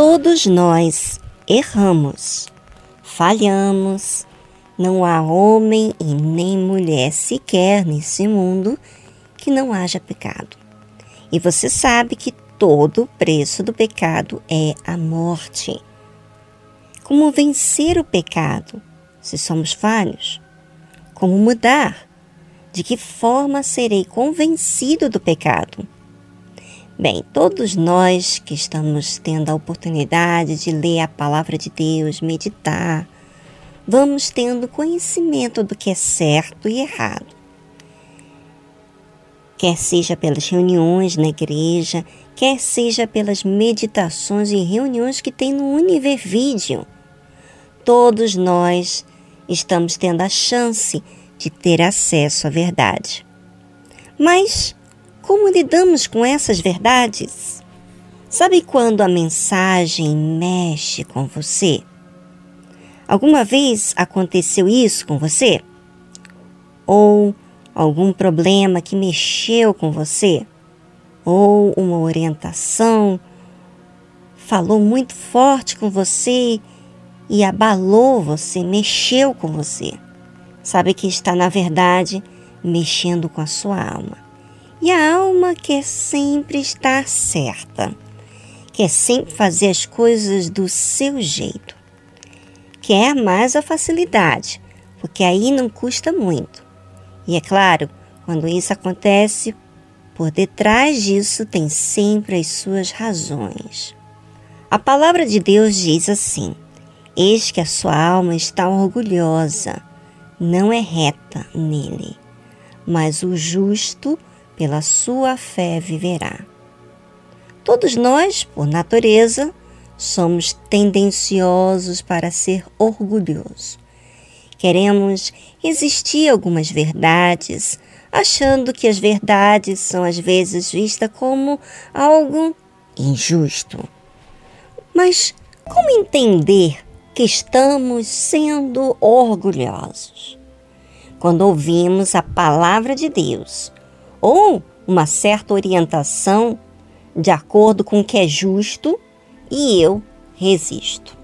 Todos nós erramos, falhamos. Não há homem e nem mulher sequer nesse mundo que não haja pecado. E você sabe que todo o preço do pecado é a morte. Como vencer o pecado se somos falhos? Como mudar? De que forma serei convencido do pecado? Bem, todos nós que estamos tendo a oportunidade de ler a palavra de Deus, meditar, vamos tendo conhecimento do que é certo e errado. Quer seja pelas reuniões na igreja, quer seja pelas meditações e reuniões que tem no Univer Video. Todos nós estamos tendo a chance de ter acesso à verdade. Mas como lidamos com essas verdades? Sabe quando a mensagem mexe com você? Alguma vez aconteceu isso com você? Ou algum problema que mexeu com você? Ou uma orientação falou muito forte com você e abalou você, mexeu com você? Sabe que está, na verdade, mexendo com a sua alma. E a alma quer sempre estar certa, quer sempre fazer as coisas do seu jeito. Quer mais a facilidade, porque aí não custa muito. E é claro, quando isso acontece, por detrás disso tem sempre as suas razões. A palavra de Deus diz assim: Eis que a sua alma está orgulhosa, não é reta nele, mas o justo pela sua fé viverá. Todos nós, por natureza, somos tendenciosos para ser orgulhosos. Queremos resistir a algumas verdades, achando que as verdades são às vezes vistas como algo injusto. Mas como entender que estamos sendo orgulhosos? Quando ouvimos a palavra de Deus, ou uma certa orientação de acordo com o que é justo e eu resisto.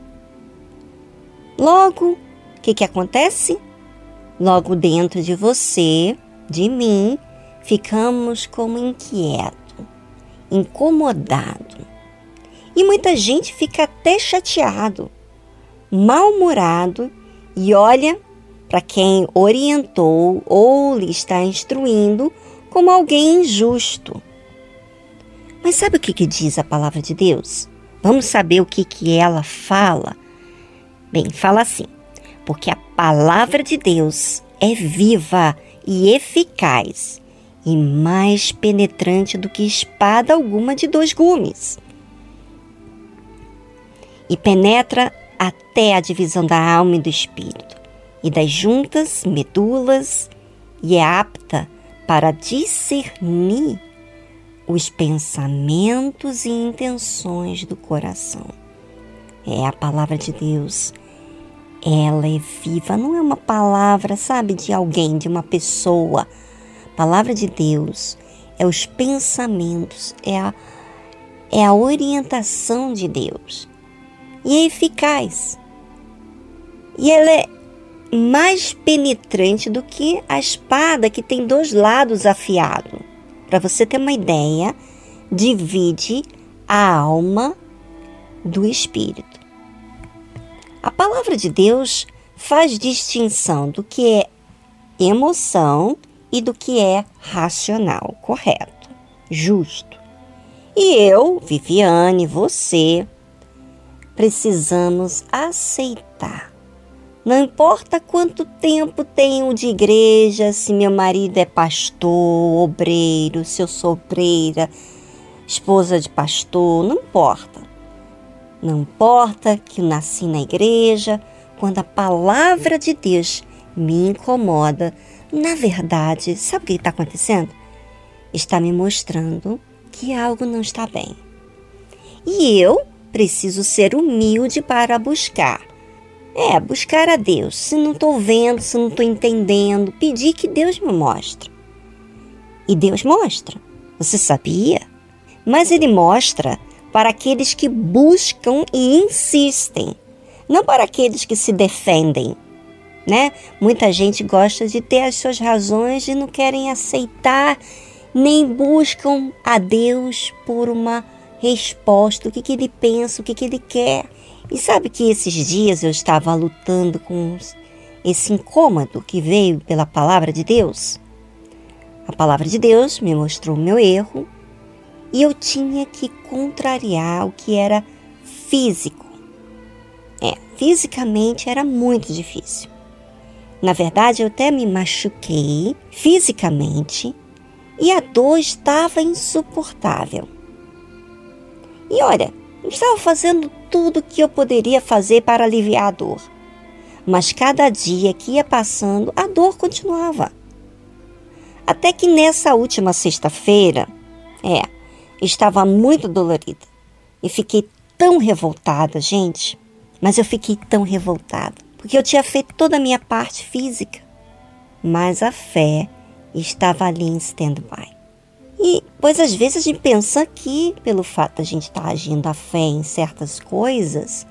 Logo, o que, que acontece? Logo dentro de você, de mim, ficamos como inquieto, incomodado. E muita gente fica até chateado, mal-humorado e olha para quem orientou ou lhe está instruindo como alguém injusto. Mas sabe o que, que diz a palavra de Deus? Vamos saber o que, que ela fala? Bem, fala assim: porque a palavra de Deus é viva e eficaz e mais penetrante do que espada alguma de dois gumes. E penetra até a divisão da alma e do espírito, e das juntas, medulas, e é apta para discernir os pensamentos e intenções do coração. É a palavra de Deus. Ela é viva, não é uma palavra, sabe, de alguém, de uma pessoa. A palavra de Deus é os pensamentos, é a, é a orientação de Deus. E é eficaz. E ela é mais penetrante do que a espada que tem dois lados afiados. Para você ter uma ideia, divide a alma do espírito. A palavra de Deus faz distinção do que é emoção e do que é racional, correto, justo. E eu, Viviane, você, precisamos aceitar não importa quanto tempo tenho de igreja, se meu marido é pastor, obreiro, se eu sou obreira, esposa de pastor, não importa. Não importa que eu nasci na igreja, quando a palavra de Deus me incomoda, na verdade, sabe o que está acontecendo? Está me mostrando que algo não está bem. E eu preciso ser humilde para buscar é, buscar a Deus. Se não estou vendo, se não estou entendendo, pedir que Deus me mostre. E Deus mostra. Você sabia? Mas Ele mostra para aqueles que buscam e insistem, não para aqueles que se defendem. Né? Muita gente gosta de ter as suas razões e não querem aceitar nem buscam a Deus por uma resposta, o que, que ele pensa, o que, que ele quer. E sabe que esses dias eu estava lutando com esse incômodo que veio pela palavra de Deus? A palavra de Deus me mostrou o meu erro e eu tinha que contrariar o que era físico. É, fisicamente era muito difícil. Na verdade, eu até me machuquei fisicamente e a dor estava insuportável. E olha, eu estava fazendo tudo o que eu poderia fazer para aliviar a dor. Mas cada dia que ia passando, a dor continuava. Até que nessa última sexta-feira, é, estava muito dolorida. E fiquei tão revoltada, gente. Mas eu fiquei tão revoltada, porque eu tinha feito toda a minha parte física. Mas a fé estava ali em stand-by. E, pois às vezes a gente pensa que, pelo fato de a gente estar tá agindo a fé em certas coisas,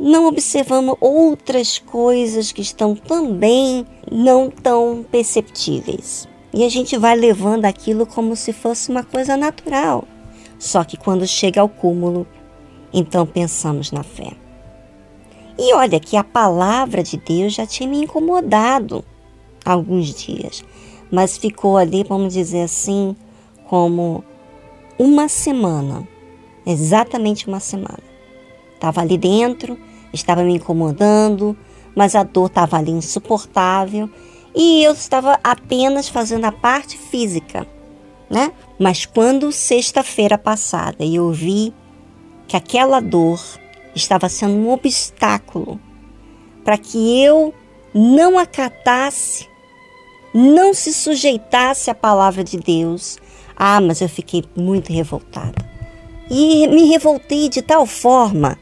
não observamos outras coisas que estão também não tão perceptíveis. E a gente vai levando aquilo como se fosse uma coisa natural. Só que quando chega ao cúmulo, então pensamos na fé. E olha que a palavra de Deus já tinha me incomodado alguns dias, mas ficou ali, vamos dizer assim, como uma semana, exatamente uma semana. Estava ali dentro, estava me incomodando, mas a dor estava ali insuportável e eu estava apenas fazendo a parte física, né? Mas quando sexta-feira passada eu vi que aquela dor estava sendo um obstáculo para que eu não acatasse não se sujeitasse à palavra de Deus. Ah, mas eu fiquei muito revoltada. E me revoltei de tal forma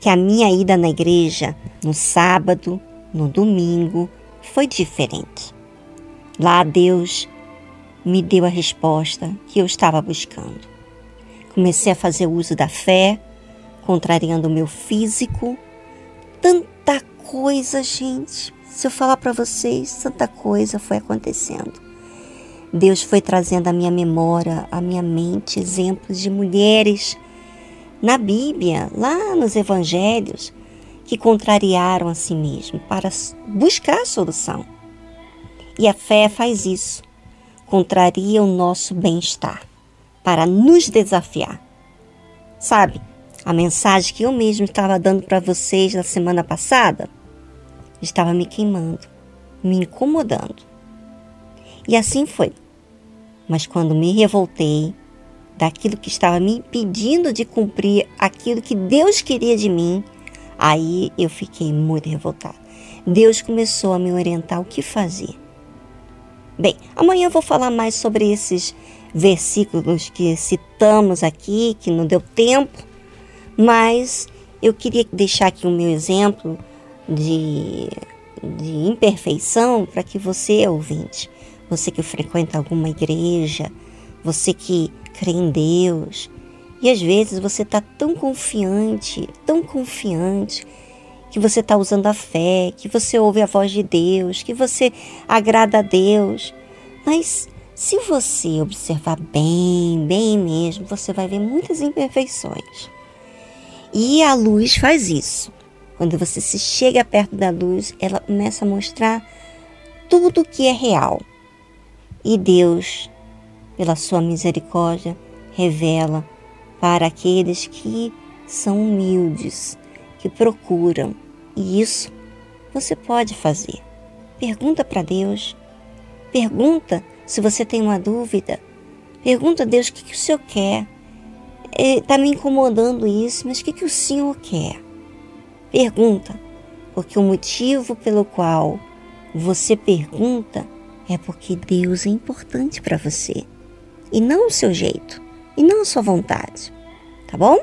que a minha ida na igreja no sábado, no domingo, foi diferente. Lá Deus me deu a resposta que eu estava buscando. Comecei a fazer uso da fé, contrariando o meu físico. Tanta coisa, gente. Se eu falar para vocês, tanta coisa foi acontecendo. Deus foi trazendo à minha memória, à minha mente, exemplos de mulheres na Bíblia, lá nos Evangelhos, que contrariaram a si mesmo para buscar a solução. E a fé faz isso, contraria o nosso bem-estar para nos desafiar. Sabe, a mensagem que eu mesmo estava dando para vocês na semana passada estava me queimando, me incomodando. E assim foi. Mas quando me revoltei daquilo que estava me impedindo de cumprir aquilo que Deus queria de mim, aí eu fiquei muito revoltada. Deus começou a me orientar o que fazer. Bem, amanhã eu vou falar mais sobre esses versículos que citamos aqui, que não deu tempo, mas eu queria deixar aqui o meu exemplo de, de imperfeição para que você, ouvinte, você que frequenta alguma igreja, você que crê em Deus, e às vezes você está tão confiante, tão confiante, que você está usando a fé, que você ouve a voz de Deus, que você agrada a Deus. Mas se você observar bem, bem mesmo, você vai ver muitas imperfeições. E a luz faz isso. Quando você se chega perto da luz, ela começa a mostrar tudo que é real. E Deus, pela sua misericórdia, revela para aqueles que são humildes, que procuram. E isso você pode fazer. Pergunta para Deus. Pergunta se você tem uma dúvida. Pergunta a Deus o que, que o Senhor quer. Está me incomodando isso, mas o que, que o Senhor quer? Pergunta, porque o motivo pelo qual você pergunta é porque Deus é importante para você. E não o seu jeito. E não a sua vontade, tá bom?